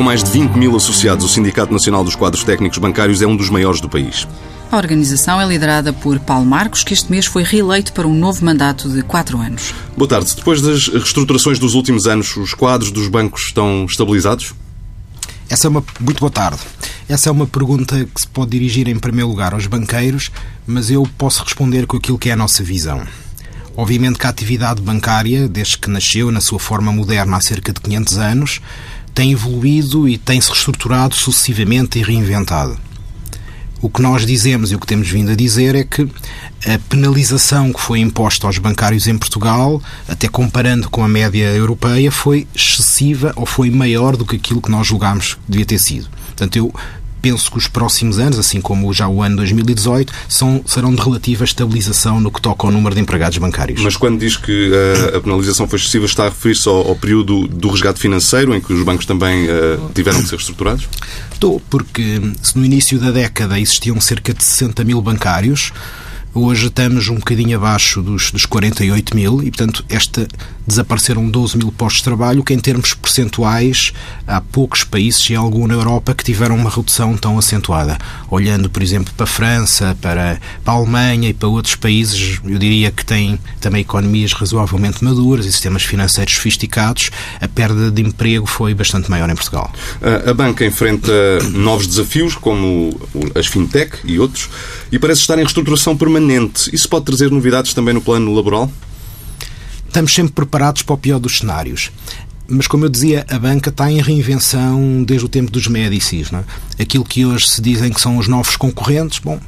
Com mais de 20 mil associados, o Sindicato Nacional dos Quadros Técnicos Bancários é um dos maiores do país. A organização é liderada por Paulo Marcos, que este mês foi reeleito para um novo mandato de quatro anos. Boa tarde. Depois das reestruturações dos últimos anos, os quadros dos bancos estão estabilizados? Essa é uma muito boa tarde. Essa é uma pergunta que se pode dirigir em primeiro lugar aos banqueiros, mas eu posso responder com aquilo que é a nossa visão. Obviamente que a atividade bancária, desde que nasceu na sua forma moderna há cerca de 500 anos, tem evoluído e tem-se reestruturado sucessivamente e reinventado. O que nós dizemos e o que temos vindo a dizer é que a penalização que foi imposta aos bancários em Portugal, até comparando com a média europeia, foi excessiva ou foi maior do que aquilo que nós julgámos que devia ter sido. Portanto, eu penso que os próximos anos, assim como já o ano 2018, são, serão de relativa estabilização no que toca ao número de empregados bancários. Mas quando diz que uh, a penalização foi excessiva, está a referir-se ao, ao, período do resgate financeiro, em que os bancos também uh, tiveram que ser reestruturados? Estou, porque se no início da década existiam cerca de 60 mil bancários, Hoje estamos um bocadinho abaixo dos, dos 48 mil e, portanto, esta, desapareceram 12 mil postos de trabalho, que em termos percentuais há poucos países e algum na Europa que tiveram uma redução tão acentuada. Olhando, por exemplo, para a França, para, para a Alemanha e para outros países, eu diria que têm também economias razoavelmente maduras e sistemas financeiros sofisticados, a perda de emprego foi bastante maior em Portugal. A banca enfrenta novos desafios, como as fintech e outros, e parece estar em reestruturação permanente. Isso pode trazer novidades também no plano laboral? Estamos sempre preparados para o pior dos cenários. Mas, como eu dizia, a banca está em reinvenção desde o tempo dos Médicis. Não é? Aquilo que hoje se dizem que são os novos concorrentes, bom,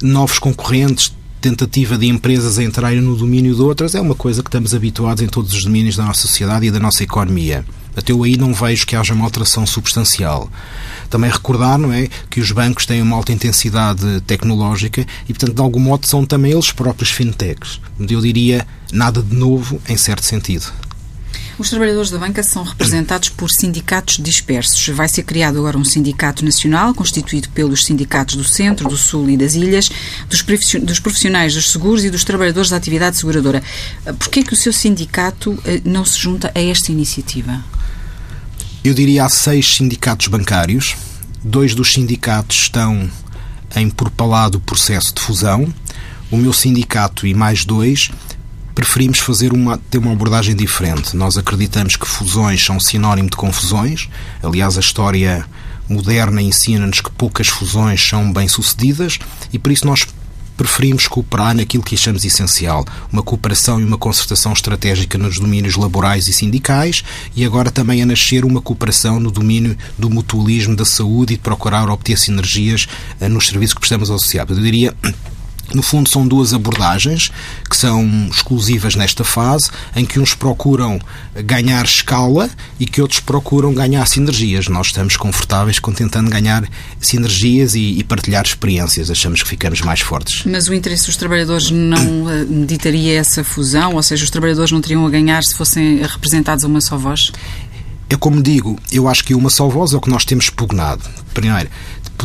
novos concorrentes, tentativa de empresas a entrarem no domínio de outras, é uma coisa que estamos habituados em todos os domínios da nossa sociedade e da nossa economia. Até eu aí não vejo que haja uma alteração substancial. Também recordar, não é, que os bancos têm uma alta intensidade tecnológica e, portanto, de algum modo são também eles próprios fintechs. Eu diria nada de novo em certo sentido. Os trabalhadores da banca são representados por sindicatos dispersos. Vai ser criado agora um sindicato nacional, constituído pelos sindicatos do Centro, do Sul e das Ilhas, dos profissionais dos seguros e dos trabalhadores da atividade seguradora. Por que é que o seu sindicato eh, não se junta a esta iniciativa? Eu diria há seis sindicatos bancários. Dois dos sindicatos estão em propalado processo de fusão. O meu sindicato e mais dois preferimos fazer uma, ter uma abordagem diferente. Nós acreditamos que fusões são sinónimo de confusões. Aliás, a história moderna ensina-nos que poucas fusões são bem-sucedidas e por isso nós preferimos cooperar naquilo que achamos essencial, uma cooperação e uma concertação estratégica nos domínios laborais e sindicais e agora também a nascer uma cooperação no domínio do mutualismo da saúde e de procurar obter sinergias eh, nos serviços que prestamos associados. Eu diria no fundo, são duas abordagens que são exclusivas nesta fase, em que uns procuram ganhar escala e que outros procuram ganhar sinergias. Nós estamos confortáveis com tentando ganhar sinergias e, e partilhar experiências. Achamos que ficamos mais fortes. Mas o interesse dos trabalhadores não eh, meditaria essa fusão? Ou seja, os trabalhadores não teriam a ganhar se fossem representados a uma só voz? É como digo, eu acho que uma só voz é o que nós temos pugnado. Primeiro,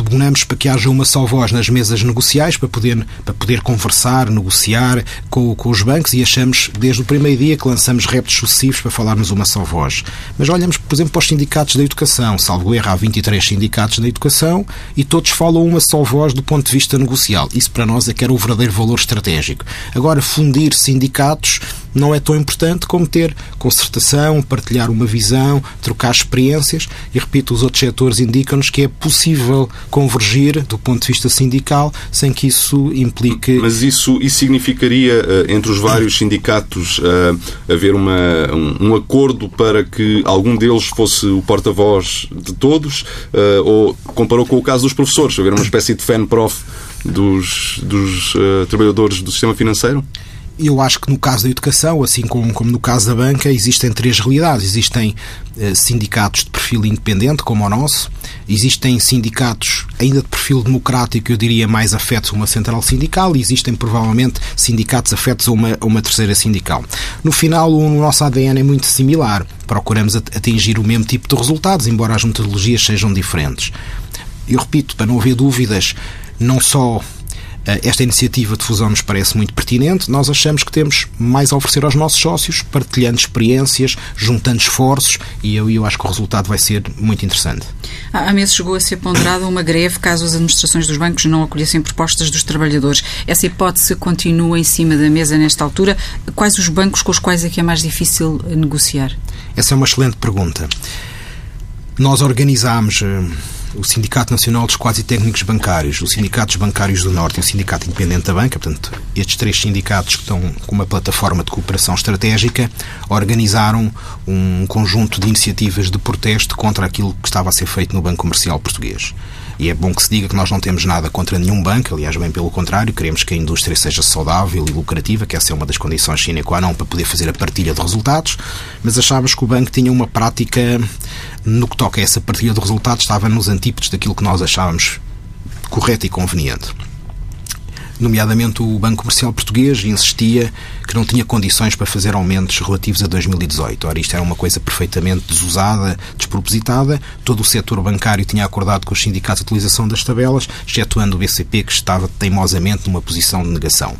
pugnamos para que haja uma só voz nas mesas negociais para poder, para poder conversar, negociar com, com os bancos e achamos desde o primeiro dia que lançamos reptos sucessivos para falarmos uma só voz. Mas olhamos, por exemplo, para os sindicatos da educação. Salvo erro, há 23 sindicatos da educação e todos falam uma só voz do ponto de vista negocial. Isso para nós é que era o verdadeiro valor estratégico. Agora, fundir sindicatos não é tão importante como ter concertação, partilhar uma visão, trocar experiências e, repito, os outros setores indicam-nos que é possível convergir do ponto de vista sindical sem que isso implique. Mas isso, isso significaria, eh, entre os vários sindicatos, eh, haver uma, um, um acordo para que algum deles fosse o porta-voz de todos? Eh, ou comparou com o caso dos professores, haver uma espécie de fan-prof dos, dos uh, trabalhadores do sistema financeiro? Eu acho que no caso da educação, assim como, como no caso da banca, existem três realidades. Existem eh, sindicatos de perfil independente, como o nosso, existem sindicatos ainda de perfil democrático, eu diria mais afetos a uma central sindical, e existem provavelmente sindicatos afetos a uma, a uma terceira sindical. No final, o nosso ADN é muito similar. Procuramos atingir o mesmo tipo de resultados, embora as metodologias sejam diferentes. Eu repito, para não haver dúvidas, não só esta iniciativa de fusão nos parece muito pertinente. Nós achamos que temos mais a oferecer aos nossos sócios, partilhando experiências, juntando esforços e eu, eu acho que o resultado vai ser muito interessante. Há meses chegou a ser ponderada uma greve caso as administrações dos bancos não acolhessem propostas dos trabalhadores. Essa hipótese continua em cima da mesa nesta altura. Quais os bancos com os quais é que é mais difícil negociar? Essa é uma excelente pergunta. Nós organizámos eh, o Sindicato Nacional dos Quase Técnicos Bancários, os Sindicatos Bancários do Norte e o Sindicato Independente da Banca, portanto, estes três sindicatos que estão com uma plataforma de cooperação estratégica, organizaram um conjunto de iniciativas de protesto contra aquilo que estava a ser feito no Banco Comercial Português. E é bom que se diga que nós não temos nada contra nenhum banco, aliás, bem pelo contrário, queremos que a indústria seja saudável e lucrativa, que essa é uma das condições sine qua non para poder fazer a partilha de resultados, mas achávamos que o banco tinha uma prática, no que toca a essa partilha de resultados, estava nos antípodos daquilo que nós achávamos correto e conveniente nomeadamente o Banco Comercial Português, insistia que não tinha condições para fazer aumentos relativos a 2018. Ora, isto era uma coisa perfeitamente desusada, despropositada. Todo o setor bancário tinha acordado com os sindicatos a utilização das tabelas, excetuando o BCP, que estava teimosamente numa posição de negação.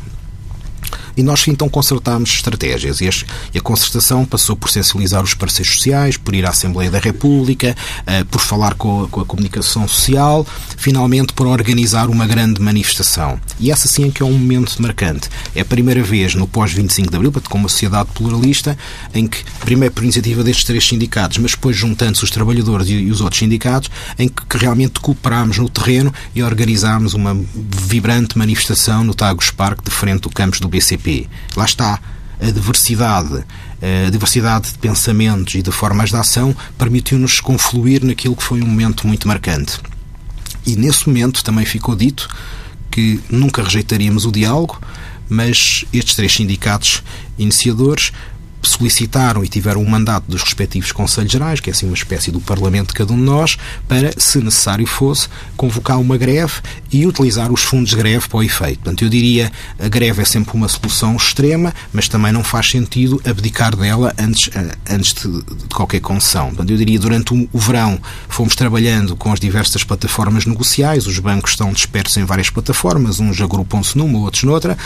E nós então concertámos estratégias. E a concertação passou por sensibilizar os parceiros sociais, por ir à Assembleia da República, eh, por falar com a, comunicação social, finalmente por organizar uma grande manifestação. E essa sim é que é um momento marcante. É a primeira vez no pós-25 de Abril, com uma sociedade pluralista, em que, primeiro por iniciativa destes três sindicatos, mas depois juntando-se os trabalhadores e os outros sindicatos, em que realmente cooperámos no terreno e organizámos uma vibrante manifestação no Tagus Park, de frente do campus do BCP Lá está. A diversidade, a diversidade de pensamentos e de formas de ação permitiu-nos confluir naquilo que foi um momento muito marcante. E nesse momento também ficou dito que nunca rejeitaríamos o diálogo, mas estes três sindicatos iniciadores solicitaram e tiveram um mandato dos respectivos Conselhos Gerais, que é assim uma espécie do Parlamento de cada um de nós, para, se necessário fosse, convocar uma greve e utilizar os fundos de greve para o efeito. Portanto, eu diria a greve é sempre uma solução extrema, mas também não faz sentido abdicar dela antes, eh, antes de, de qualquer concessão. Portanto, eu diria durante o, verão fomos trabalhando com as diversas plataformas negociais, os bancos estão dispersos em várias plataformas, uns agrupam-se numa, outros noutra.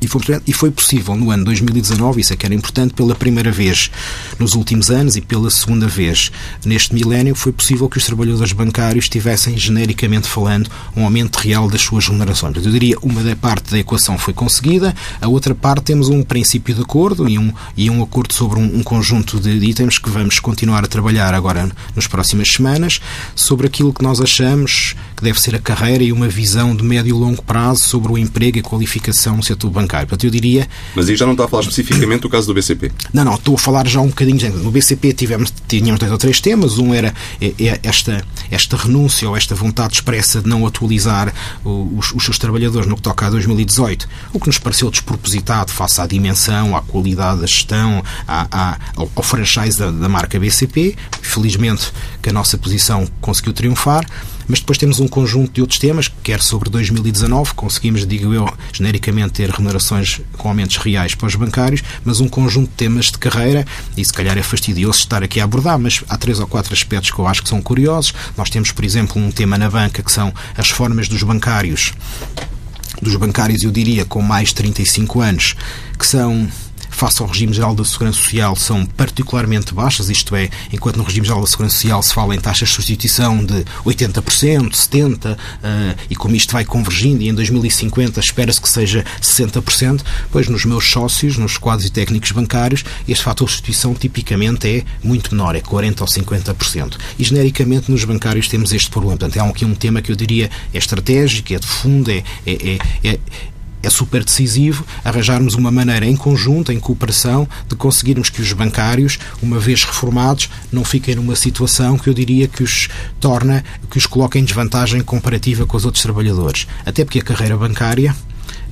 E foi, e foi possível no ano 2019, isso é que era importante, pela primeira vez nos últimos anos e pela segunda vez neste milénio, foi possível que os trabalhadores bancários tivessem, genericamente falando, um aumento real das suas remunerações. Eu diria uma da parte da equação foi conseguida, a outra parte temos um princípio de acordo e um, e um acordo sobre um, um conjunto de itens que vamos continuar a trabalhar agora nas próximas semanas sobre aquilo que nós achamos que deve ser a carreira e uma visão de médio e longo prazo sobre o emprego e a qualificação no setor bancário. Portanto, eu diria... Mas aí já não está a falar especificamente do caso do BCP? Não, não, estou a falar já um bocadinho. No BCP tivemos, tínhamos dois ou três temas. Um era é, é esta, esta renúncia ou esta vontade expressa de não atualizar os, os seus trabalhadores no que toca a 2018, o que nos pareceu despropositado face à dimensão, à qualidade da gestão, à, à, ao, ao franchise da, da marca BCP. Felizmente que a nossa posição conseguiu triunfar. Mas depois temos um conjunto de outros temas, quer sobre 2019, conseguimos, digo eu, genericamente ter remunerações com aumentos reais para os bancários, mas um conjunto de temas de carreira, e se calhar é fastidioso estar aqui a abordar, mas há três ou quatro aspectos que eu acho que são curiosos. Nós temos, por exemplo, um tema na banca que são as formas dos bancários dos bancários, eu diria, com mais de 35 anos, que são face ao regime geral da Segurança Social são particularmente baixas, isto é, enquanto no regime geral da Segurança Social se fala em taxas de substituição de 80%, 70%, uh, e como isto vai convergindo, e em 2050 espera-se que seja 60%, pois nos meus sócios, nos quadros e técnicos bancários, este fator de substituição tipicamente é muito menor, é 40% ou 50%. E genericamente nos bancários temos este problema. Portanto, é aqui um tema que eu diria é estratégico, é de fundo, é, é, é, é é super decisivo arranjarmos uma maneira em conjunto, em cooperação, de conseguirmos que os bancários, uma vez reformados, não fiquem numa situação que eu diria que os torna, que os coloca em desvantagem comparativa com os outros trabalhadores. Até porque a carreira bancária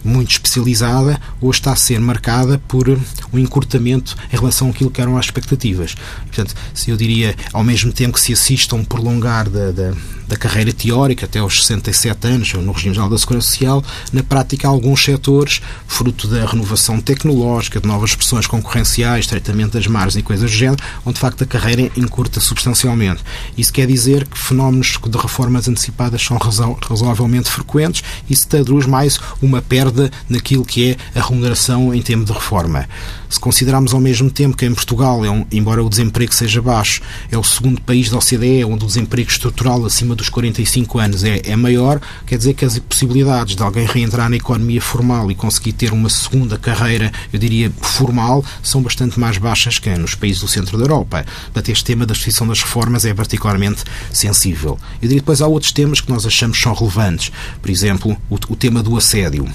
muito especializada, hoje está a ser marcada por um encurtamento em relação àquilo que eram as expectativas. Portanto, se eu diria, ao mesmo tempo que se assiste a um prolongar da, da da carreira teórica até aos 67 anos no regime geral da Segurança Social, na prática alguns setores, fruto da renovação tecnológica, de novas expressões concorrenciais, tratamento das margens e coisas do género, onde de facto a carreira encurta substancialmente. Isso quer dizer que fenómenos de reformas antecipadas são razoavelmente frequentes e se traduz mais uma perda naquilo que é a remuneração em termos de reforma. Se considerarmos ao mesmo tempo que em Portugal, é um, embora o desemprego seja baixo, é o segundo país da OCDE onde o desemprego estrutural acima dos 45 anos é, é maior, quer dizer que as possibilidades de alguém reentrar na economia formal e conseguir ter uma segunda carreira, eu diria, formal, são bastante mais baixas que nos países do centro da Europa. Portanto, este tema da justiça das reformas é particularmente sensível. Eu diria depois há outros temas que nós achamos são relevantes. Por exemplo, o, o tema do assédio.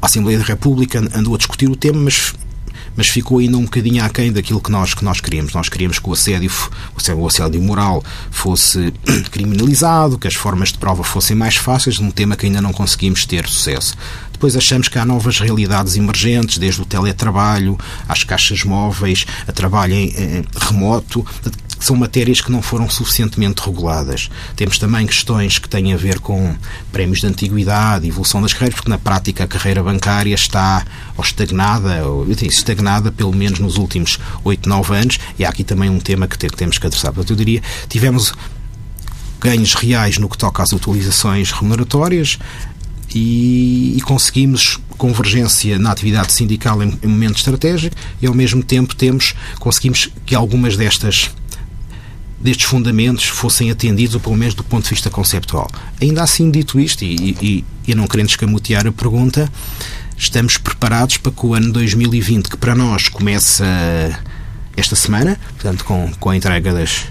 A Assembleia da República andou a discutir o tema, mas mas ficou ainda um bocadinho aquém daquilo que nós, que nós queríamos. Nós queríamos que o assédio, o assédio moral fosse criminalizado, que as formas de prova fossem mais fáceis, um tema que ainda não conseguimos ter sucesso. Depois achamos que há novas realidades emergentes, desde o teletrabalho às caixas móveis, a trabalho em remoto são matérias que não foram suficientemente reguladas. Temos também questões que têm a ver com prémios de antiguidade, evolução das carreiras, porque na prática a carreira bancária está ou estagnada, ou estagnada pelo menos nos últimos 8, 9 anos, e há aqui também um tema que temos que adressar. Portanto, eu diria, tivemos ganhos reais no que toca às utilizações remuneratórias, e, e, conseguimos convergência na atividade sindical em, em momento estratégico e ao mesmo tempo temos conseguimos que algumas destas destes fundamentos fossem atendidos, ou pelo menos do ponto de vista conceptual. Ainda assim, dito isto, e, e, e não querendo escamotear a pergunta, estamos preparados para que o ano 2020, que para nós começa esta semana, portanto, com, com a entrega das,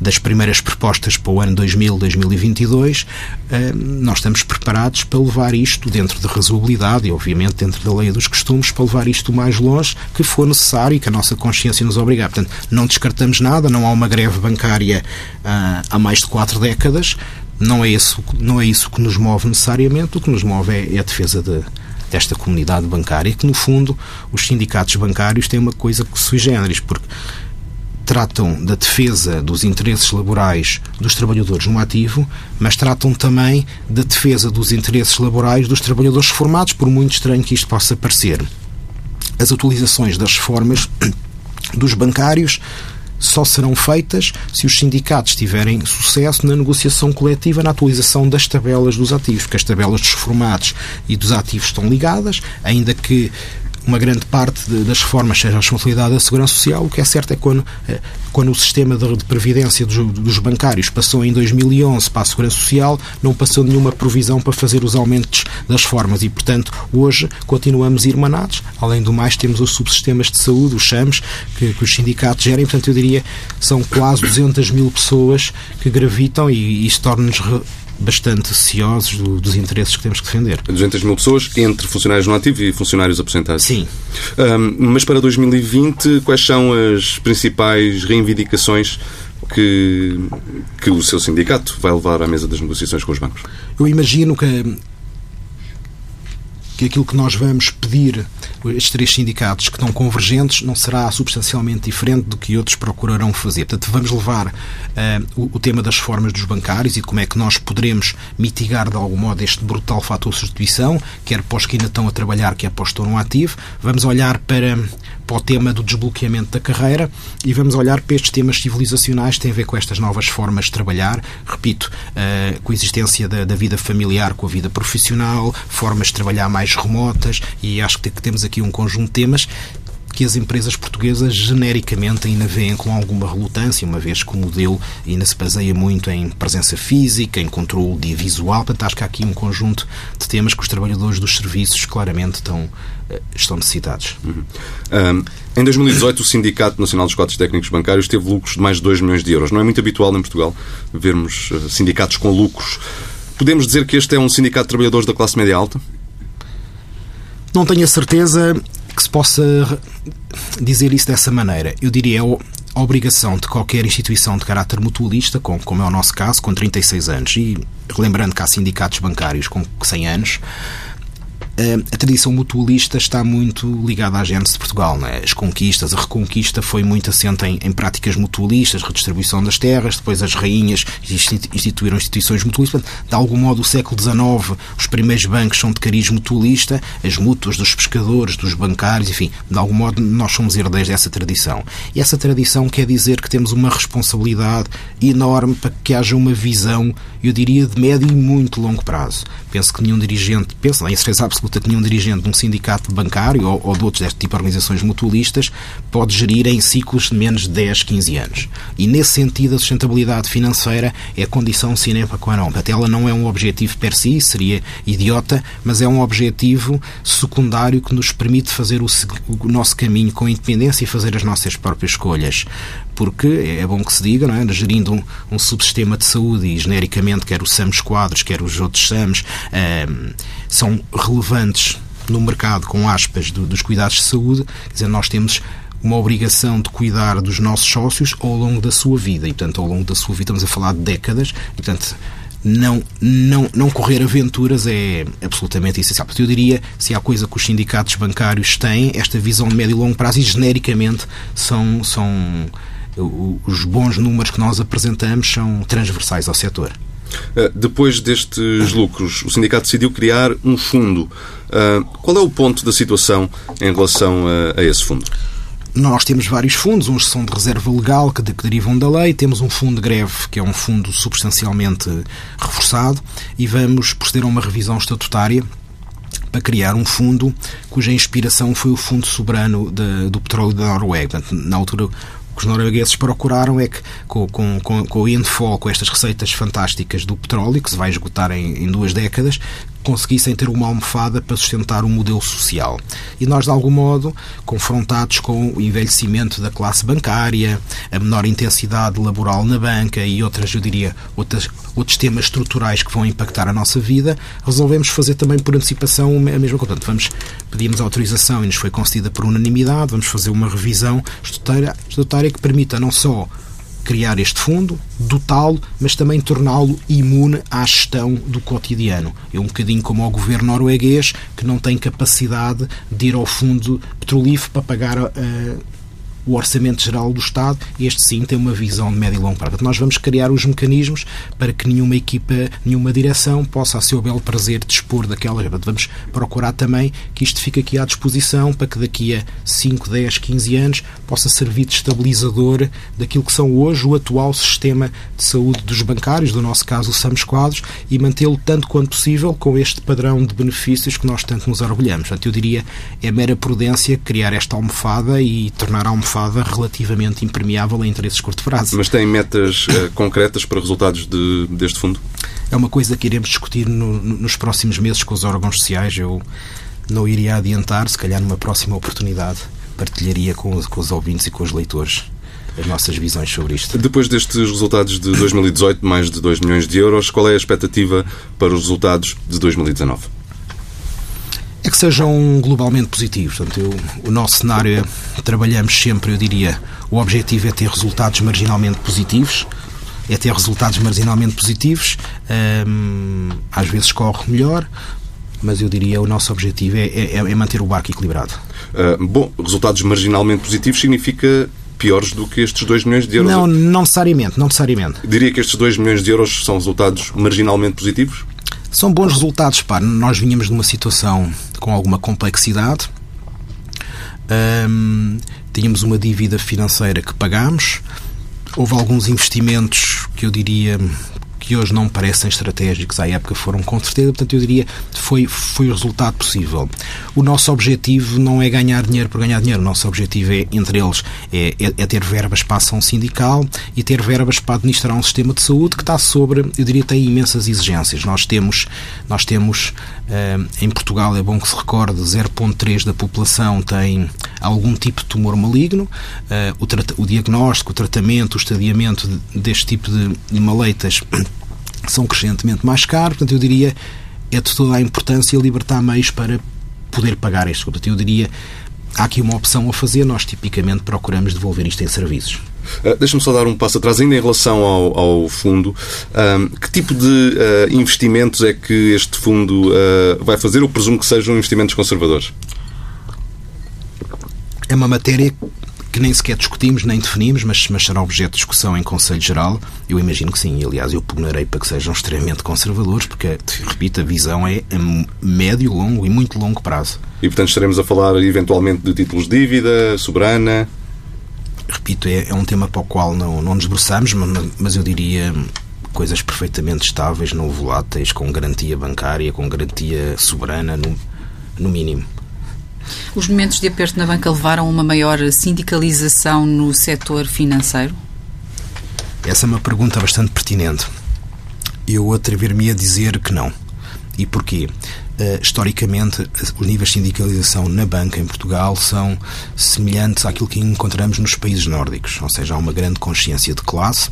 das primeiras propostas para o ano 2000-2022, eh, nós estamos preparados para levar isto dentro de razoabilidade e, obviamente, dentro da lei dos costumes, para levar isto o mais longe que for necessário e que a nossa consciência nos obrigar. Portanto, não descartamos nada, não há uma greve bancária ah, há mais de quatro décadas, não é isso, não é isso que nos move necessariamente, o que nos move é, é a defesa de, desta comunidade bancária, que no fundo os sindicatos bancários têm uma coisa que sui generis, porque tratam da defesa dos interesses laborais dos trabalhadores no ativo, mas tratam também da defesa dos interesses laborais dos trabalhadores formados, por muito estranho que isto possa parecer. As utilizações das reformas dos bancários só serão feitas se os sindicatos tiverem sucesso na negociação coletiva na atualização das tabelas dos ativos, porque as tabelas dos formados e dos ativos estão ligadas, ainda que uma grande parte de, das reformas seja a responsabilidade da Segurança Social. O que é certo é que quando, eh, quando o sistema de, de previdência dos, dos, bancários passou em 2011 para a Segurança Social, não passou nenhuma provisão para fazer os aumentos das formas e, portanto, hoje continuamos irmanados. Além do mais, temos os subsistemas de saúde, os CHAMs, que, que os sindicatos gerem. Portanto, eu diria são quase 200 mil pessoas que gravitam e, e isso torna-nos bastante ciosos do, dos interesses que temos que defender. 200 mil pessoas entre funcionários no ativo e funcionários aposentados. Sim. Um, mas para 2020, quais são as principais reivindicações que, que o seu sindicato vai levar à mesa das negociações com os bancos? Eu imagino que que aquilo que nós vamos pedir estes três sindicatos que estão convergentes não será substancialmente diferente do que outros procurarão fazer. Portanto, vamos levar uh, o, o, tema das formas dos bancários e como é que nós poderemos mitigar de algum modo este brutal fator de substituição, quer para os que ainda estão a trabalhar, quer para os que estão no ativo. Vamos olhar para, para o tema do desbloqueamento da carreira e vamos olhar para estes temas civilizacionais que têm a ver com estas novas formas de trabalhar. Repito, uh, com a existência da, da vida familiar com a vida profissional, formas de trabalhar mais remotas e acho que temos aqui um conjunto de temas que as empresas portuguesas genericamente ainda veem com alguma relutância, uma vez que o modelo ainda se baseia muito em presença física, em controle de visual. Portanto, acho que há aqui um conjunto de temas que os trabalhadores dos serviços claramente estão, eh, estão necessitados. Uhum. Um, em 2018, o Sindicato Nacional dos Cotes Técnicos Bancários teve lucros de mais de 2 milhões de euros. Não é muito habitual em Portugal vermos uh, sindicatos com lucros. Podemos dizer que este é um sindicato de trabalhadores da classe média alta? Não tenho a certeza se possa dizer isso dessa maneira. Eu diria a obrigação de qualquer instituição de caráter mutualista, como é o nosso caso, com 36 anos, e lembrando que há sindicatos bancários com 100 anos, a tradição mutualista está muito ligada à gênese de Portugal. É? As conquistas, a reconquista foi muito assente em, em, práticas mutualistas, redistribuição das terras, depois as rainhas instituíram instituições mutualistas. De algum modo, o século XIX, os primeiros bancos são de cariz mutualista, as mútuas dos pescadores, dos bancários, enfim, de algum modo nós somos herdeiros dessa tradição. E essa tradição quer dizer que temos uma responsabilidade enorme para que haja uma visão, eu diria, de médio e muito longo prazo. Penso que nenhum dirigente, penso, em certeza absoluta, absoluta que nenhum dirigente de um sindicato bancário ou, ou de outros deste tipo de organizações mutualistas pode gerir em ciclos de menos de 10, 15 anos. E nesse sentido, a sustentabilidade financeira é condição sine qua non. Até ela não é um objetivo per si, seria idiota, mas é um objetivo secundário que nos permite fazer o, o nosso caminho com independência e fazer as nossas próprias escolhas porque é bom que se diga, não é? gerindo um, um subsistema de saúde e genericamente quer o SAMS quadros, quer os outros SAMs, um, são relevantes no mercado, com aspas, do, dos cuidados de saúde, quer dizer, nós temos uma obrigação de cuidar dos nossos sócios ao longo da sua vida. E, portanto, ao longo da sua vida, estamos a falar de décadas, e, portanto, não, não, não correr aventuras é absolutamente essencial. Porque eu diria, se há coisa que os sindicatos bancários têm, esta visão de médio e longo prazo, e genericamente são, são os bons números que nós apresentamos são transversais ao setor. Eh, depois destes lucros, o sindicato decidiu criar um fundo. Eh, qual é o ponto da situação em relação a, esse fundo? Nós temos vários fundos, uns são de reserva legal, que, que, derivam da lei, temos um fundo de greve, que é um fundo substancialmente reforçado, e vamos proceder a uma revisão estatutária para criar um fundo cuja inspiração foi o Fundo Soberano de, do Petróleo da Noruega. Portanto, na altura, que os noruegueses procuraram é que, com, com, com, o infall, com estas receitas fantásticas do petróleo, que se vai esgotar em, em duas décadas, conseguissem ter uma almofada para sustentar um modelo social. E nós, de algum modo, confrontados com o envelhecimento da classe bancária, a menor intensidade laboral na banca e outras, eu diria, outras, outros temas estruturais que vão impactar a nossa vida, resolvemos fazer também por antecipação a mesma coisa. Portanto, vamos, pedimos autorização e nos foi concedida por unanimidade, vamos fazer uma revisão estatutária que permita não só criar este fundo, dotá-lo, mas também torná-lo imune à gestão do cotidiano. É um bocadinho como o governo norueguês, que não tem capacidade de ir ao fundo petrolífero para pagar uh, o Orçamento Geral do Estado, este sim tem uma visão de médio e longo prazo. Nós vamos criar os mecanismos para que nenhuma equipa, nenhuma direção possa, a seu belo prazer, dispor daquela. Vamos procurar também que isto fique aqui à disposição para que daqui a 5, 10, 15 anos possa servir de estabilizador daquilo que são hoje o atual sistema de saúde dos bancários, do nosso caso o SAMS Quadros, e mantê-lo tanto quanto possível com este padrão de benefícios que nós tanto nos orgulhamos. Portanto, eu diria, é mera prudência criar esta almofada e tornar a almofada almofada relativamente impermeável a interesses curto prazo. Mas tem metas uh, concretas para resultados de, deste fundo? É uma coisa que iremos discutir no, nos próximos meses com os órgãos sociais. Eu não iria adiantar, se calhar numa próxima oportunidade partilharia com, com os ouvintes e com os leitores as nossas visões sobre isto. Depois destes resultados de 2018, mais de 2 milhões de euros, qual é a expectativa para os resultados de 2019? É que sejam globalmente positivos. Portanto, eu, o nosso cenário é, trabalhamos sempre, eu diria, o objetivo é ter resultados marginalmente positivos, é ter resultados marginalmente positivos, hum, às vezes corre melhor, mas eu diria o nosso objetivo é, é, é manter o barco equilibrado. Uh, bom, resultados marginalmente positivos significa piores do que estes 2 milhões de euros? Não, não necessariamente, não necessariamente. Diria que estes 2 milhões de euros são resultados marginalmente positivos? São bons resultados, pá. Nós vinhamos de uma situação com alguma complexidade. Um, tínhamos uma dívida financeira que pagámos. Houve alguns investimentos que eu diria que hoje não parecem estratégicos, à época foram com certeza, portanto eu diria foi foi o resultado possível. O nosso objetivo não é ganhar dinheiro por ganhar dinheiro, o nosso objetivo é, entre eles, é, é, é ter verbas para a ação sindical e ter verbas para administrar um sistema de saúde que está sobre, eu diria, tem imensas exigências. Nós temos, nós temos em Portugal, é bom que se recorde, 0,3 da população tem algum tipo de tumor maligno, uh, o, o, diagnóstico, o tratamento, o estadiamento deste tipo de, de maleitas são crescentemente mais caros, portanto eu diria é de toda a importância libertar meios para poder pagar este. Portanto eu diria há aqui uma opção a fazer, nós tipicamente procuramos devolver isto em serviços. Uh, Deixa-me só dar um passo atrás, ainda em relação ao, ao fundo. que tipo de uh, investimentos é que este fundo uh, vai fazer? Eu presumo que sejam investimentos conservadores. É uma matéria que nem sequer discutimos nem definimos, mas, mas será objeto de discussão em Conselho Geral. Eu imagino que sim. Aliás, eu pugnarei para que sejam extremamente conservadores, porque, repito, a visão é a médio, longo e muito longo prazo. E, portanto, estaremos a falar eventualmente de títulos de dívida, soberana. Repito, é, é um tema para o qual não, não nos debruçamos, mas, mas eu diria coisas perfeitamente estáveis, não voláteis, com garantia bancária, com garantia soberana, no, no mínimo. Os momentos de aperto na banca levaram a uma maior sindicalização no setor financeiro? Essa é uma pergunta bastante pertinente. Eu atrever-me a dizer que não. E porquê? Uh, historicamente, os níveis de sindicalização na banca em Portugal são semelhantes àquilo que encontramos nos países nórdicos, ou seja, há uma grande consciência de classe,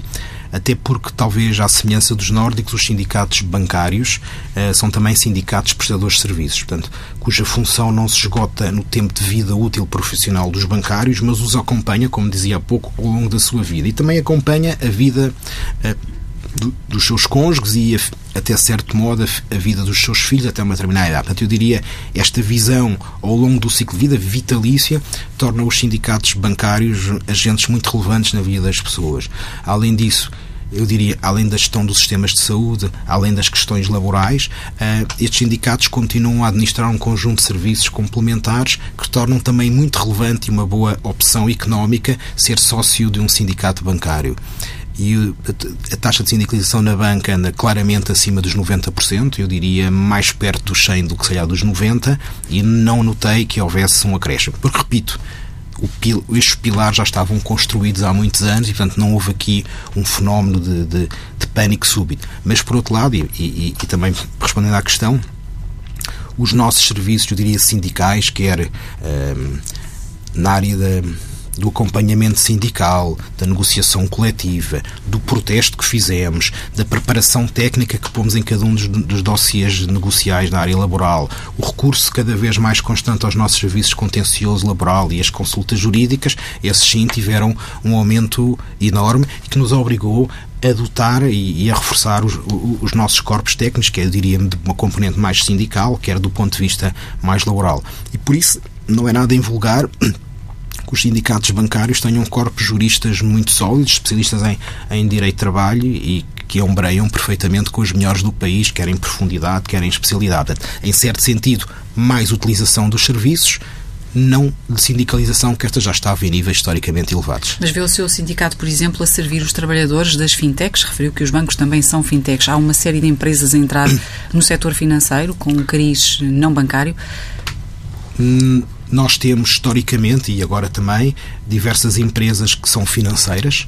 até porque, talvez, à semelhança dos nórdicos, os sindicatos bancários uh, são também sindicatos prestadores de serviços, portanto, cuja função não se esgota no tempo de vida útil profissional dos bancários, mas os acompanha, como dizia há pouco, ao longo da sua vida e também acompanha a vida. Uh, dos seus cônjuges e até certo modo a vida dos seus filhos até uma determinada idade. Portanto, eu diria esta visão ao longo do ciclo de vida vitalícia torna os sindicatos bancários agentes muito relevantes na vida das pessoas. Além disso, eu diria, além da gestão dos sistemas de saúde, além das questões laborais, uh, estes sindicatos continuam a administrar um conjunto de serviços complementares que tornam também muito relevante e uma boa opção económica ser sócio de um sindicato bancário e a taxa de sindicalização na banca anda claramente acima dos 90%, eu diria mais perto dos 100 do que se calhar dos 90%, e não notei que houvesse um acréscimo. Porque, repito, pil, estes pilares já estavam construídos há muitos anos e, portanto, não houve aqui um fenómeno de, de, de pânico súbito. Mas, por outro lado, e, e, e, também respondendo à questão, os nossos serviços, eu diria, sindicais, quer um, na área da do acompanhamento sindical, da negociação coletiva, do protesto que fizemos, da preparação técnica que pomos em cada um dos, dos dossiês negociais na área laboral, o recurso cada vez mais constante aos nossos serviços contencioso laboral e as consultas jurídicas, esses sim tiveram um aumento enorme e que nos obrigou a dotar e, a reforçar os, os, nossos corpos técnicos, que é, diria, de uma componente mais sindical, quer do ponto de vista mais laboral. E por isso não é nada invulgar os sindicatos bancários tenham corpos juristas muito sólidos, especialistas em, em direito de trabalho e que ombreiam perfeitamente com os melhores do país, quer em profundidade, quer em especialidade. Em certo sentido, mais utilização dos serviços, não de sindicalização, que esta já estava em níveis historicamente elevados. Mas vê o seu sindicato, por exemplo, a servir os trabalhadores das fintechs? Referiu que os bancos também são fintechs. Há uma série de empresas a entrar no setor financeiro com um cariz não bancário. Hum, nós temos historicamente e agora também diversas empresas que são financeiras,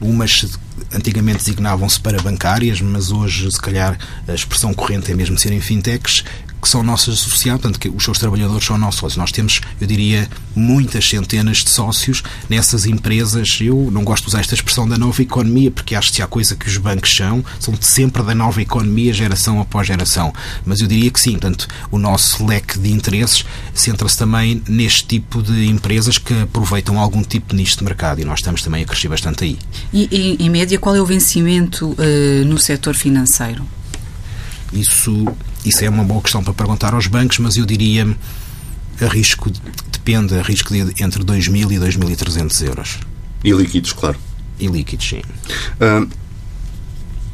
umas antigamente designavam-se para bancárias, mas hoje, se calhar, a expressão corrente é mesmo serem fintechs, que são nossos associados, portanto, que os seus trabalhadores são nossos sócios. Nós temos, eu diria, muitas centenas de sócios nessas empresas. Eu não gosto de usar esta expressão da nova economia, porque acho que há coisa que os bancos são, são sempre da nova economia, geração após geração. Mas eu diria que sim, portanto, o nosso leque de interesses centra-se também neste tipo de empresas que aproveitam algum tipo de nicho de mercado e nós estamos também a crescer bastante aí. E, em, em média, qual é o vencimento uh, no setor financeiro? Isso, isso é uma boa questão para perguntar aos bancos, mas eu diria a risco, depende, a risco de entre 2.000 e 2.300 euros. E líquidos, claro. E líquidos, sim. Uh,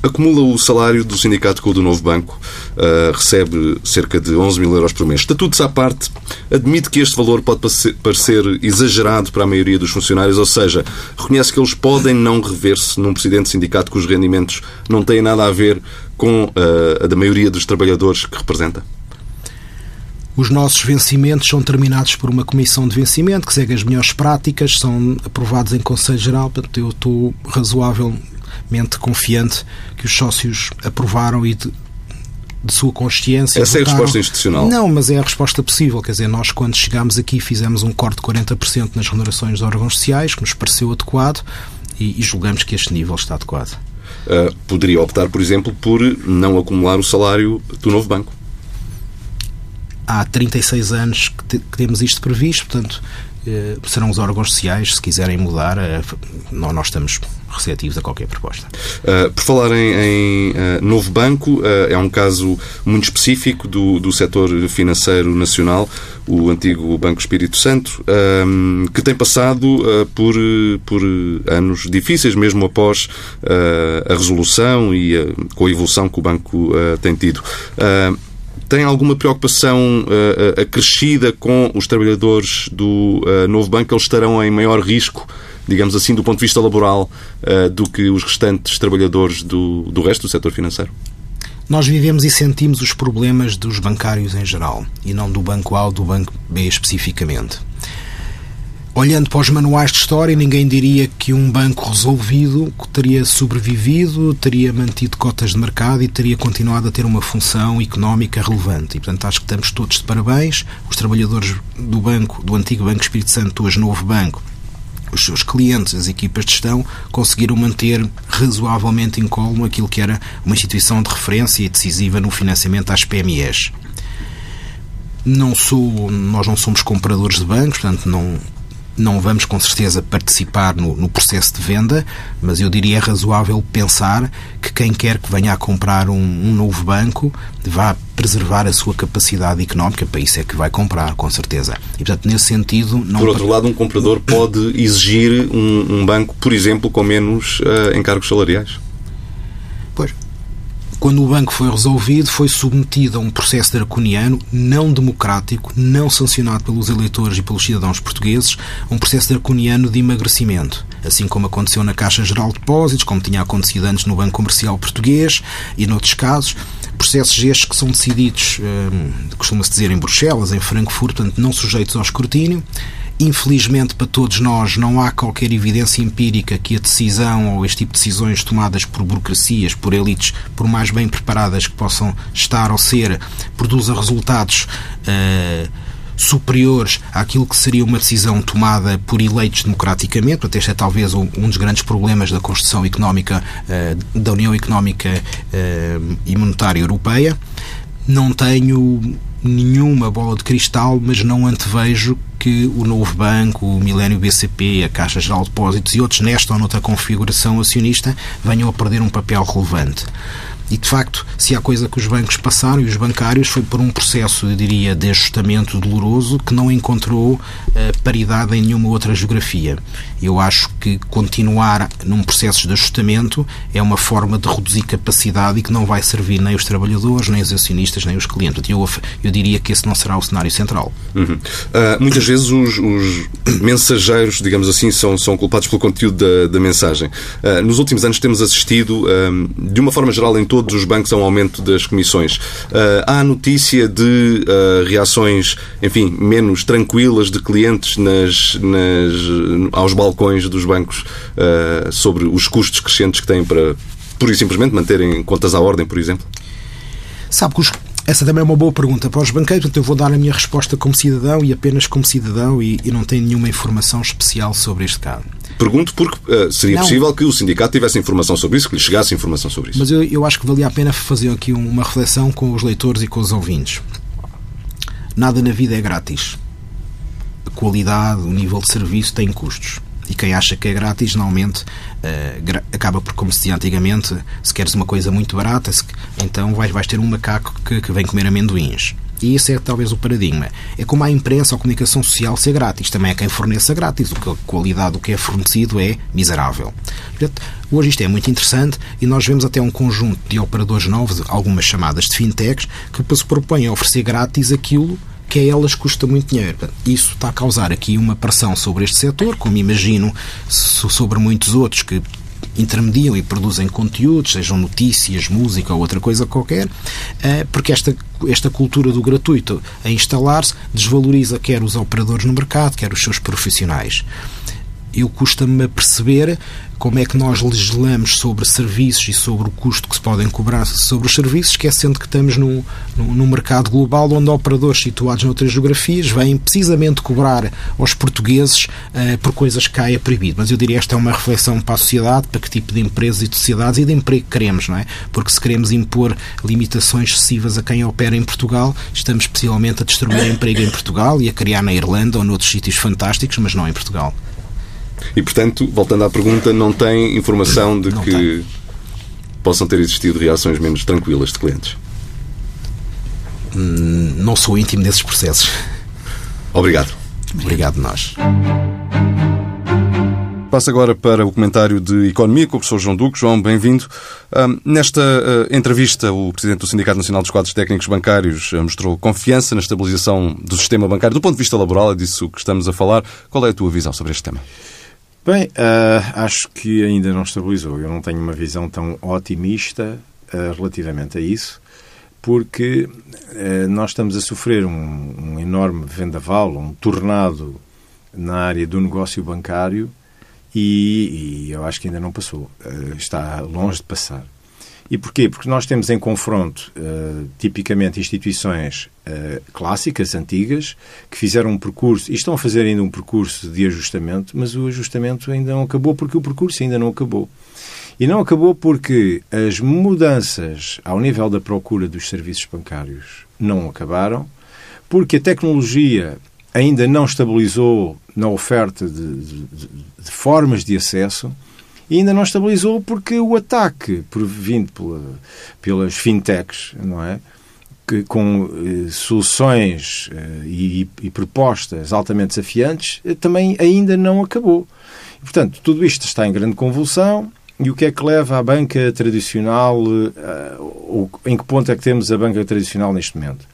acumula o salário do sindicato com o do novo banco, uh, recebe cerca de 11 mil euros por mês. Estatutos à parte, admite que este valor pode parecer exagerado para a maioria dos funcionários, ou seja, reconhece que eles podem não rever-se num presidente de sindicato cujos rendimentos não têm nada a ver com uh, a da maioria dos trabalhadores que representa? Os nossos vencimentos são terminados por uma comissão de vencimento que segue as melhores práticas, são aprovados em Conselho Geral, portanto eu estou razoavelmente confiante que os sócios aprovaram e de, de sua consciência. Essa votaram. é a resposta institucional? Não, mas é a resposta possível. Quer dizer, nós quando chegámos aqui fizemos um corte de 40% nas remunerações dos órgãos sociais, que nos pareceu adequado e, e julgamos que este nível está adequado. Uh, poderia optar, por exemplo, por não acumular o salário do novo banco. Há 36 anos que, te, que temos isto previsto, portanto, eh, serão os órgãos sociais, se quiserem mudar, eh, nós estamos receptivos a qualquer proposta. Uh, por falar em, em uh, novo banco, uh, é um caso muito específico do, do setor financeiro nacional, o antigo Banco Espírito Santo, que tem passado por, por anos difíceis, mesmo após a resolução e com a evolução que o banco tem tido tem alguma preocupação uh, acrescida com os trabalhadores do uh, novo banco? Eles estarão em maior risco, digamos assim, do ponto de vista laboral, uh, do que os restantes trabalhadores do, do resto do setor financeiro? Nós vivemos e sentimos os problemas dos bancários em geral e não do banco A ou do banco B especificamente. Olhando para os manuais de história, ninguém diria que um banco resolvido teria sobrevivido, teria mantido cotas de mercado e teria continuado a ter uma função económica relevante. E, portanto, acho que estamos todos de parabéns. Os trabalhadores do banco, do antigo Banco Espírito Santo, hoje novo banco, os seus clientes, as equipas de gestão, conseguiram manter razoavelmente incólume aquilo que era uma instituição de referência e decisiva no financiamento às PMEs. Não sou, nós não somos compradores de bancos, portanto, não, não vamos com certeza participar no, no, processo de venda, mas eu diria é razoável pensar que quem quer que venha a comprar um, um, novo banco vá preservar a sua capacidade económica, para isso é que vai comprar, com certeza. E, portanto, nesse sentido... Não... Por outro lado, um comprador pode exigir um, um banco, por exemplo, com menos uh, encargos salariais? Quando o banco foi resolvido, foi submetido a um processo draconiano, não democrático, não sancionado pelos eleitores e pelos cidadãos portugueses, um processo draconiano de emagrecimento. Assim como aconteceu na Caixa Geral de Depósitos, como tinha acontecido antes no Banco Comercial Português e noutros casos. Processos estes que são decididos, hum, costuma-se dizer, em Bruxelas, em Frankfurt, portanto, não sujeitos ao escrutínio. Infelizmente, para todos nós, não há qualquer evidência empírica que a decisão ou este tipo de decisões tomadas por burocracias, por elites, por mais bem preparadas que possam estar ou ser, produza resultados uh, superiores àquilo que seria uma decisão tomada por eleitos democraticamente. Portanto, este é talvez um, dos grandes problemas da construção económica uh, da União Económica uh, e Monetária Europeia. Não tenho nenhuma bola de cristal, mas não antevejo que o novo banco, o Milênio BCP, a Caixa Geral de Depósitos e outros nesta ou noutra configuração acionista venham a perder um papel relevante. E, de facto, se há coisa que os bancos passaram e os bancários foi por um processo, eu diria, de ajustamento doloroso que não encontrou uh, paridade em nenhuma outra geografia. Eu acho que continuar num processo de ajustamento é uma forma de reduzir capacidade e que não vai servir nem os trabalhadores, nem os acionistas, nem os clientes. Eu, eu diria que esse não será o cenário central. Uhum. Uh, muitas vezes os, os, mensageiros, digamos assim, são, são culpados pelo conteúdo da, da mensagem. Uh, nos últimos anos temos assistido, de uma forma geral, em todo todos os bancos a um aumento das comissões. Uh, há notícia de uh, reações, enfim, menos tranquilas de clientes nas, nas, aos balcões dos bancos uh, sobre os custos crescentes que têm para, pura e simplesmente, manterem contas à ordem, por exemplo? Sabe que os, essa também é uma boa pergunta para os banqueiros, portanto eu vou dar a minha resposta como cidadão e apenas como cidadão e, e não tenho nenhuma informação especial sobre este caso. Pergunto porque uh, seria não. possível que o sindicato tivesse informação sobre isso, que lhe chegasse informação sobre isso. Mas eu, eu acho que valia a pena fazer aqui uma reflexão com os leitores e com os ouvintes. Nada na vida é grátis. A qualidade, o nível de serviço tem custos. E quem acha que é grátis, normalmente uh, acaba por, como se dizia antigamente, se queres uma coisa muito barata, se, então vais, vais ter um macaco que, que vem comer amendoins. E esse é talvez o paradigma. É como a imprensa ou a comunicação social ser grátis. Também é quem forneça grátis. O que, a qualidade do que é fornecido é miserável. Portanto, hoje isto é muito interessante e nós vemos até um conjunto de operadores novos, algumas chamadas de fintechs, que se propõem a oferecer grátis aquilo que a elas custa muito dinheiro. Isso está a causar aqui uma pressão sobre este setor, como imagino sobre muitos outros que intermediam e produzem conteúdos, sejam notícias, música ou outra coisa qualquer, eh, porque esta, esta cultura do gratuito a instalar-se desvaloriza quer os operadores no mercado, quer os seus profissionais. Eu custa-me perceber como é que nós legislamos sobre serviços e sobre o custo que se podem cobrar sobre os serviços, esquecendo que estamos num, num, mercado global onde operadores situados noutras geografias vêm precisamente cobrar aos portugueses uh, por coisas que cá é proibido. Mas eu diria esta é uma reflexão para a sociedade, para que tipo de empresas e de sociedades e de emprego queremos, não é? Porque se queremos impor limitações excessivas a quem opera em Portugal, estamos especialmente a destruir emprego em Portugal e a criar na Irlanda ou noutros sítios fantásticos, mas não em Portugal. E, portanto, voltando à pergunta, não tem informação de não que tem. possam ter existido reações menos tranquilas de clientes? Hum, não sou íntimo desses processos. Obrigado. Obrigado, nós. Passo agora para o comentário de Economia com o professor João Duque. João, bem-vindo. nesta uh, entrevista, o Presidente do Sindicato Nacional dos Quadros Técnicos Bancários uh, mostrou confiança na estabilização do sistema bancário. Do ponto de vista laboral, é disso que estamos a falar. Qual é a tua visão sobre este tema? Bem, uh, acho que ainda não estabilizou. Eu não tenho uma visão tão otimista uh, relativamente a isso, porque uh, nós estamos a sofrer um, um, enorme vendaval, um tornado na área do negócio bancário e, e eu acho que ainda não passou. está longe de passar. E porquê? Porque nós temos em confronto, tipicamente, instituições uh, clássicas, antigas, que fizeram um percurso, e estão a fazer ainda um percurso de ajustamento, mas o ajustamento ainda não acabou porque o percurso ainda não acabou. E não acabou porque as mudanças ao nível da procura dos serviços bancários não acabaram, porque a tecnologia ainda não estabilizou na oferta de, de, de formas de acesso e ainda não estabilizou porque o ataque vindo pela, pelas fintechs, não é? Que, com eh, soluções eh, e, e, propostas altamente desafiantes, eh, também ainda não acabou. E, portanto, tudo isto está em grande convulsão. E o que é que leva a banca tradicional? Uh, em que ponto é que temos a banca tradicional neste momento?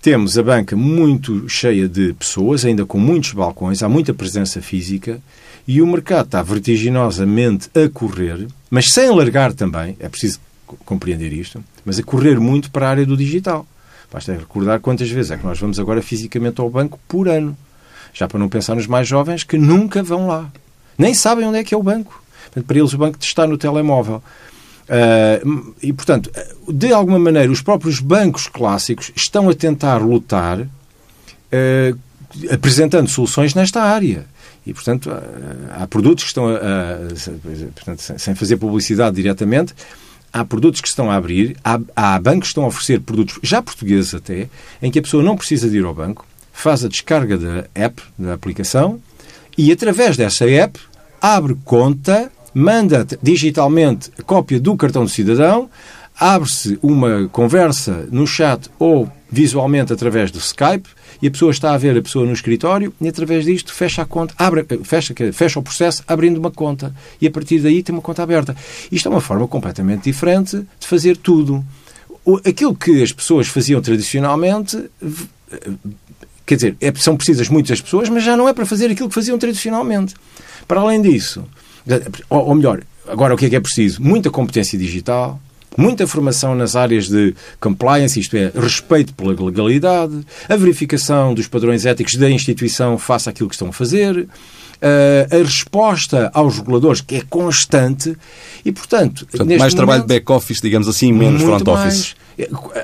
Temos a banca muito cheia de pessoas, ainda com muitos balcões, há muita presença física e o mercado está vertiginosamente a correr, mas sem largar também, é preciso compreender isto, mas a correr muito para a área do digital. Basta recordar quantas vezes é que nós vamos agora fisicamente ao banco por ano. Já para não pensar nos mais jovens que nunca vão lá. Nem sabem onde é que é o banco. Para eles o banco está no telemóvel. Uh, e, portanto, de alguma maneira, os próprios bancos clássicos estão a tentar lutar uh, apresentando soluções nesta área. E, portanto, há produtos que estão a, a, portanto, sem fazer publicidade diretamente, há produtos que estão a abrir, há, há bancos que estão a oferecer produtos, já portugueses até, em que a pessoa não precisa de ir ao banco, faz a descarga da app, da aplicação, e através dessa app abre conta, manda digitalmente a cópia do cartão do cidadão, abre-se uma conversa no chat ou visualmente através do Skype e a pessoa está a ver a pessoa no escritório e através disto fecha a conta, abre, fecha, fecha o processo abrindo uma conta e a partir daí tem uma conta aberta. Isto é uma forma completamente diferente de fazer tudo. Aquilo que as pessoas faziam tradicionalmente, quer dizer, é, são precisas muitas pessoas, mas já não é para fazer aquilo que faziam tradicionalmente. Para além disso, ou melhor, agora o que é que é preciso? Muita competência digital, muita formação nas áreas de compliance, isto é, respeito pela legalidade, a verificação dos padrões éticos da instituição face àquilo que estão a fazer, a resposta aos reguladores, que é constante, e, portanto... portanto mais momento, trabalho de back-office, digamos assim, menos front-office.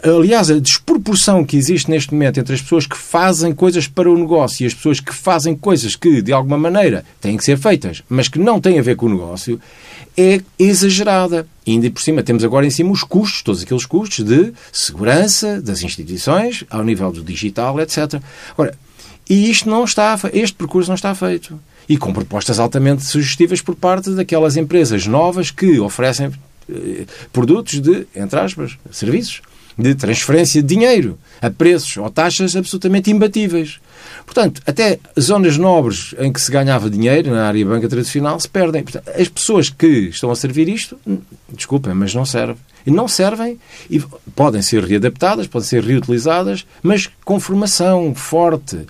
Aliás, a desproporção que existe neste momento entre as pessoas que fazem coisas para o negócio e as pessoas que fazem coisas que, de alguma maneira, têm que ser feitas, mas que não têm a ver com o negócio, é exagerada. E ainda por cima temos agora em cima os custos, todos aqueles custos de segurança das instituições, ao nível do digital, etc. Agora, e isto não está, este percurso não está feito. E com propostas altamente sugestivas por parte daquelas empresas novas que oferecem eh, produtos de, entre aspas, serviços de transferência de dinheiro a preços ou taxas absolutamente imbatíveis. Portanto, até zonas nobres em que se ganhava dinheiro, na área banca tradicional, se perdem. Portanto, as pessoas que estão a servir isto, hum, desculpem, mas não servem. E não servem e podem ser readaptadas, podem ser reutilizadas, mas com formação forte,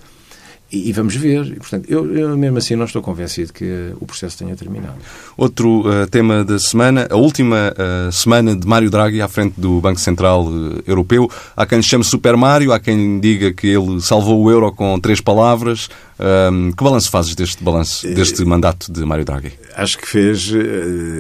e, vamos ver. E, portanto, eu, eu, mesmo assim não estou convencido que o processo tenha terminado. Outro uh, tema da semana, a última uh, semana de Mário Draghi à frente do Banco Central uh, Europeu. Há quem lhe chame Super Mário, há quem diga que ele salvou o euro com três palavras. Um, que balanço fazes deste balanço, deste mandato de Mário Draghi? Acho que fez uh,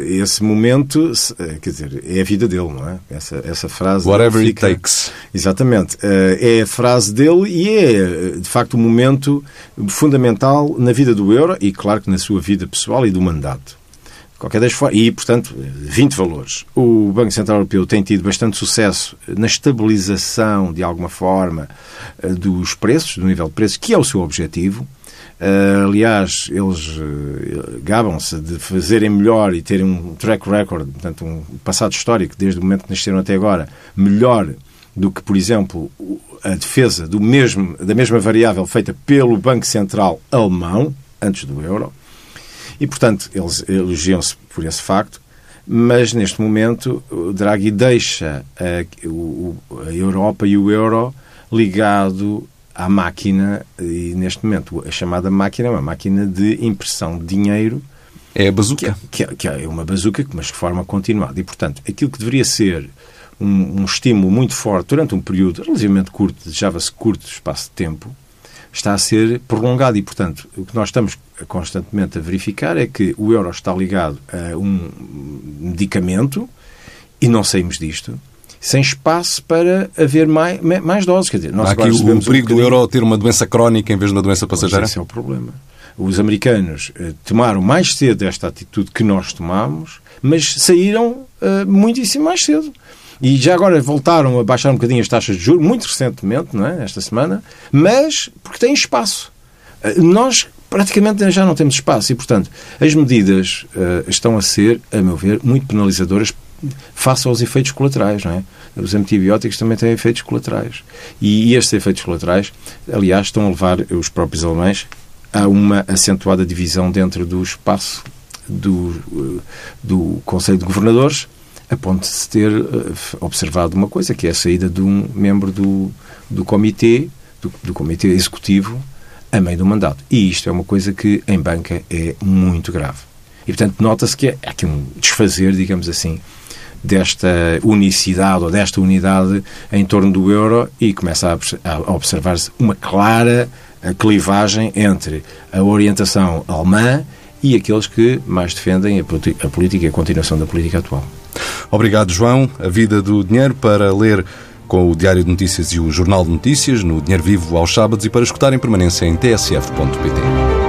esse momento, uh, quer dizer, é a vida dele, não é? Essa, essa frase. Whatever fica, it takes. Exatamente. É a frase dele e é, de facto, um momento fundamental na vida do euro e, claro, que na sua vida pessoal e do mandato qualquer das formas. E, portanto, 20 valores. O Banco Central Europeu tem tido bastante sucesso na estabilização, de alguma forma, eh, dos preços, do nível de preços, que é o seu objetivo. Uh, aliás, eles uh, gabam-se de fazerem melhor e terem um track record, portanto, um passado histórico, desde o momento que nasceram até agora, melhor do que, por exemplo, a defesa do mesmo, da mesma variável feita pelo Banco Central alemão, antes do euro. E, portanto, eles elogiam-se por esse facto, mas neste momento o Draghi deixa a, a Europa e o euro ligado à máquina, e neste momento a chamada máquina é uma máquina de impressão de dinheiro. É a bazuca. Que é, que é uma bazuca, mas de forma continuada. E, portanto, aquilo que deveria ser um, um estímulo muito forte durante um período relativamente curto, desejava-se curto espaço de tempo, está a ser prolongado e, portanto, o que nós estamos constantemente a verificar é que o euro está ligado a um medicamento e não saímos disto sem espaço para haver mais, mais doses. Quer dizer, nós Há aqui o, o perigo um do euro ter uma doença crónica em vez de uma doença passageira? Esse é o problema. Os americanos eh, tomaram mais cedo esta atitude que nós tomamos, mas saíram uh, muitíssimo mais cedo. E já agora voltaram a baixar um bocadinho as taxas de juros, muito recentemente, não é? esta semana, mas porque têm espaço. Eh, nós praticamente já não temos espaço e, portanto, as medidas uh, estão a ser, a meu ver, muito penalizadoras face aos efeitos colaterais, não é? Os antibióticos também têm efeitos colaterais. E, e estes efeitos colaterais, aliás, estão a levar os próprios alemães a uma acentuada divisão dentro do espaço do, eh, do Conselho de Governadores, a ponto de se ter uh, observado uma coisa, que é a saída de um membro do, do comitê, do, do comitê executivo, a meio do mandato. E isto é uma coisa que em banca é muito grave. E, portanto, nota-se que é aqui um desfazer, digamos assim, desta unicidade ou desta unidade em torno do euro e começa a observar-se uma clara clivagem entre a orientação alemã e aqueles que mais defendem a política e a continuação da política atual. Obrigado, João. A vida do dinheiro para ler com o Diário de Notícias e o Jornal de Notícias no Dinheiro Vivo aos sábados e para escutar em permanência em tsf.pt.